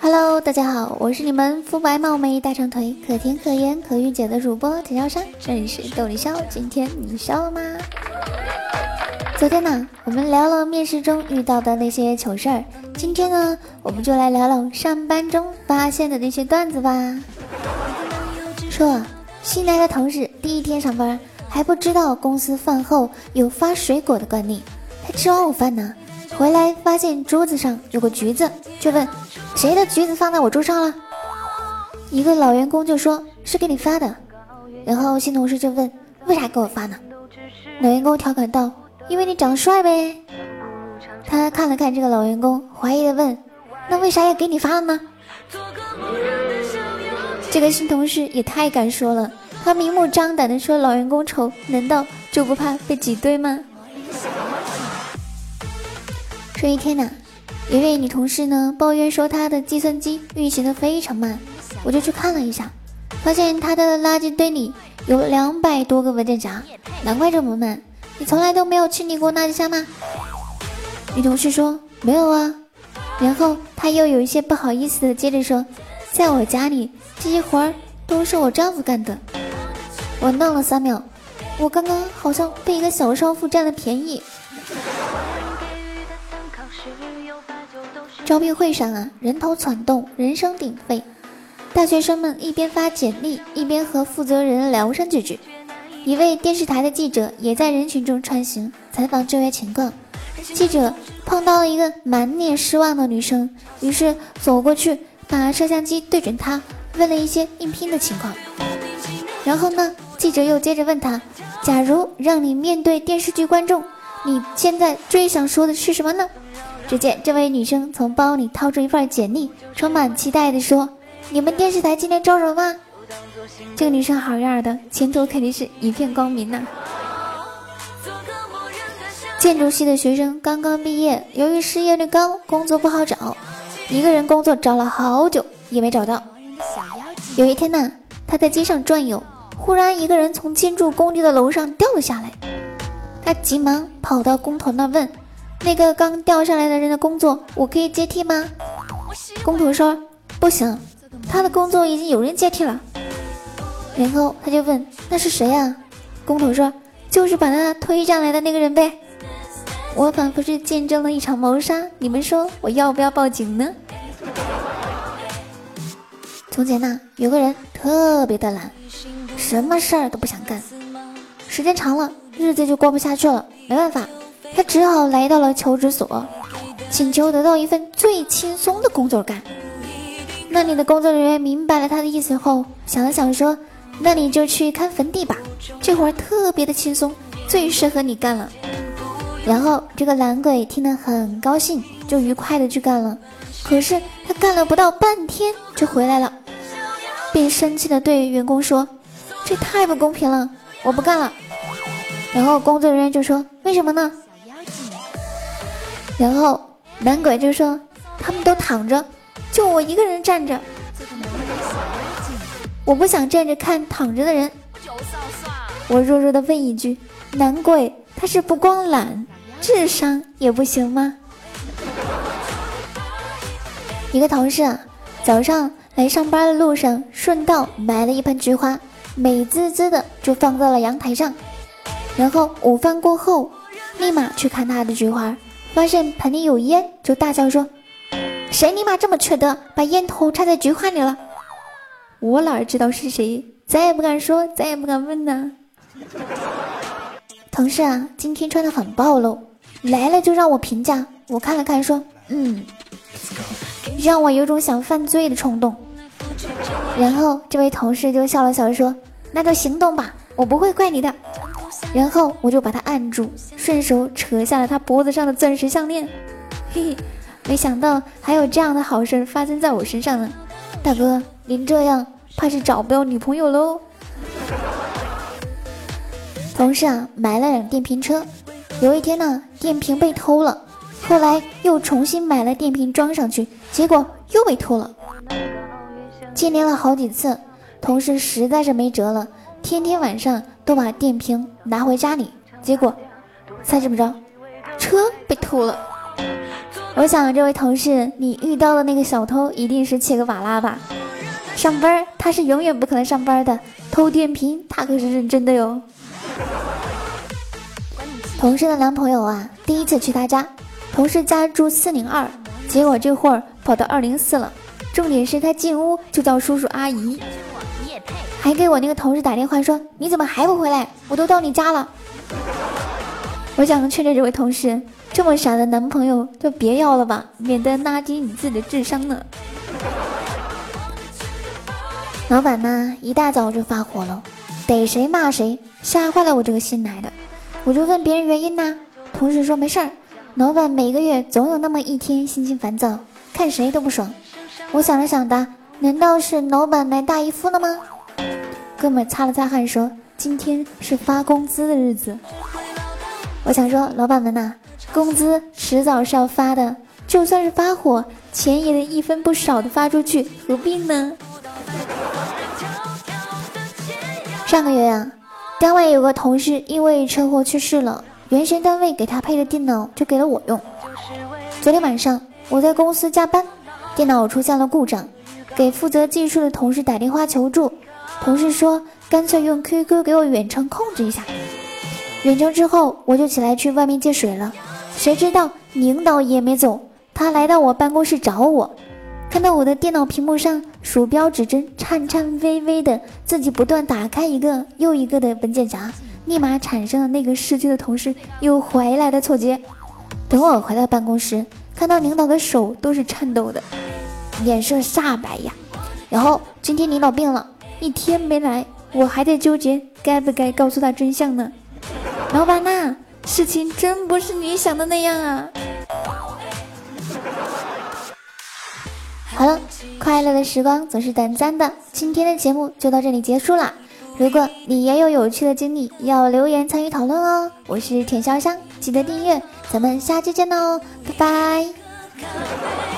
Hello，大家好，我是你们肤白貌美、大长腿、可甜可盐可御姐的主播田小山，这里是逗你笑，今天你笑了吗？昨天呢，我们聊了面试中遇到的那些糗事儿，今天呢，我们就来聊聊上班中发现的那些段子吧。说，新来的同事第一天上班还不知道公司饭后有发水果的惯例，他吃完午饭呢，回来发现桌子上有个橘子，就问。谁的橘子放在我桌上了？一个老员工就说是给你发的，然后新同事就问为啥给我发呢？老员工调侃道：“因为你长得帅呗。”他看了看这个老员工，怀疑的问：“那为啥要给你发了呢？”这个新同事也太敢说了，他明目张胆的说老员工丑，难道就不怕被挤兑吗？这一天呢？一位女同事呢抱怨说，她的计算机运行的非常慢，我就去看了一下，发现她的垃圾堆里有两百多个文件夹，难怪这么慢。你从来都没有清理过垃圾箱吗？女同事说没有啊，然后她又有一些不好意思的接着说，在我家里这些活儿都是我丈夫干的。我愣了三秒，我刚刚好像被一个小少妇占了便宜。招聘会上啊，人头攒动，人声鼎沸，大学生们一边发简历，一边和负责人聊上几句。一位电视台的记者也在人群中穿行，采访就业情况。记者碰到了一个满脸失望的女生，于是走过去，把摄像机对准她，问了一些应聘的情况。然后呢，记者又接着问她：“假如让你面对电视剧观众，你现在最想说的是什么呢？”只见这位女生从包里掏出一份简历，充满期待地说：“你们电视台今天招人吗？”这个女生好样的，前途肯定是一片光明呐！建筑系的学生刚刚毕业，由于失业率高，工作不好找，一个人工作找了好久也没找到。有一天呢，他在街上转悠，忽然一个人从建筑工地的楼上掉了下来，他急忙跑到工头那问。那个刚掉下来的人的工作，我可以接替吗？工头说不行，他的工作已经有人接替了。然后他就问那是谁呀？工头说就是把他推上来的那个人呗。我仿佛是见证了一场谋杀，你们说我要不要报警呢？从前呢，有个人特别的懒，什么事儿都不想干，时间长了，日子就过不下去了，没办法。他只好来到了求职所，请求得到一份最轻松的工作干。那里的工作人员明白了他的意思后，想了想说：“那你就去看坟地吧，这活儿特别的轻松，最适合你干了。”然后这个懒鬼听得很高兴，就愉快的去干了。可是他干了不到半天就回来了，并生气的对员工说：“这太不公平了，我不干了。”然后工作人员就说：“为什么呢？”然后男鬼就说：“他们都躺着，就我一个人站着。我不想站着看躺着的人。”我弱弱的问一句：“男鬼他是不光懒，智商也不行吗？”一个同事啊，早上来上班的路上顺道买了一盆菊花，美滋滋的就放在了阳台上。然后午饭过后，立马去看他的菊花。发现盆里有烟，就大叫说：“谁尼玛这么缺德，把烟头插在菊花里了？”我哪知道是谁，再也不敢说，再也不敢问呢。同事啊，今天穿的很暴露，来了就让我评价。我看了看，说：“嗯，让我有种想犯罪的冲动。”然后这位同事就笑了笑说：“那就行动吧，我不会怪你的。”然后我就把他按住，顺手扯下了他脖子上的钻石项链。嘿嘿，没想到还有这样的好事发生在我身上呢。大哥，您这样怕是找不到女朋友喽。同事啊，买了辆电瓶车，有一天呢，电瓶被偷了，后来又重新买了电瓶装上去，结果又被偷了。接连了好几次，同事实在是没辙了，天天晚上。都把电瓶拿回家里，结果猜怎么着？车被偷了，我想这位同事，你遇到的那个小偷一定是切格瓦拉吧？上班他是永远不可能上班的，偷电瓶他可是认真的哟。同事的男朋友啊，第一次去他家，同事家住四零二，结果这会儿跑到二零四了。重点是他进屋就叫叔叔阿姨，还给我那个同事打电话说：“你怎么还不回来？我都到你家了。”我想劝劝这位同事，这么傻的男朋友就别要了吧，免得拉低你自己的智商呢。老板呢，一大早就发火了，逮谁骂谁，吓坏了我这个新来的。我就问别人原因呢，同事说没事儿。老板每个月总有那么一天心情烦躁，看谁都不爽。我想了想的，难道是老板来大姨夫了吗？哥们擦了擦汗说：“今天是发工资的日子。”我想说，老板们呐，工资迟早是要发的，就算是发火，钱也得一分不少的发出去，何必呢？上个月呀。单位有个同事因为车祸去世了，原先单位给他配的电脑就给了我用。昨天晚上我在公司加班，电脑出现了故障，给负责技术的同事打电话求助，同事说干脆用 QQ 给我远程控制一下。远程之后我就起来去外面接水了，谁知道领导也没走，他来到我办公室找我。看到我的电脑屏幕上鼠标指针颤颤巍巍的，自己不断打开一个又一个的文件夹，立马产生了那个逝去的同事又回来的错觉。等我回到办公室，看到领导的手都是颤抖的，脸色煞白呀。然后今天领导病了，一天没来，我还在纠结该不该告诉他真相呢。老板呐，事情真不是你想的那样啊。好了，快乐的时光总是短暂的，今天的节目就到这里结束了。如果你也有有趣的经历，要留言参与讨论哦。我是田潇湘，记得订阅，咱们下期见喽，拜拜。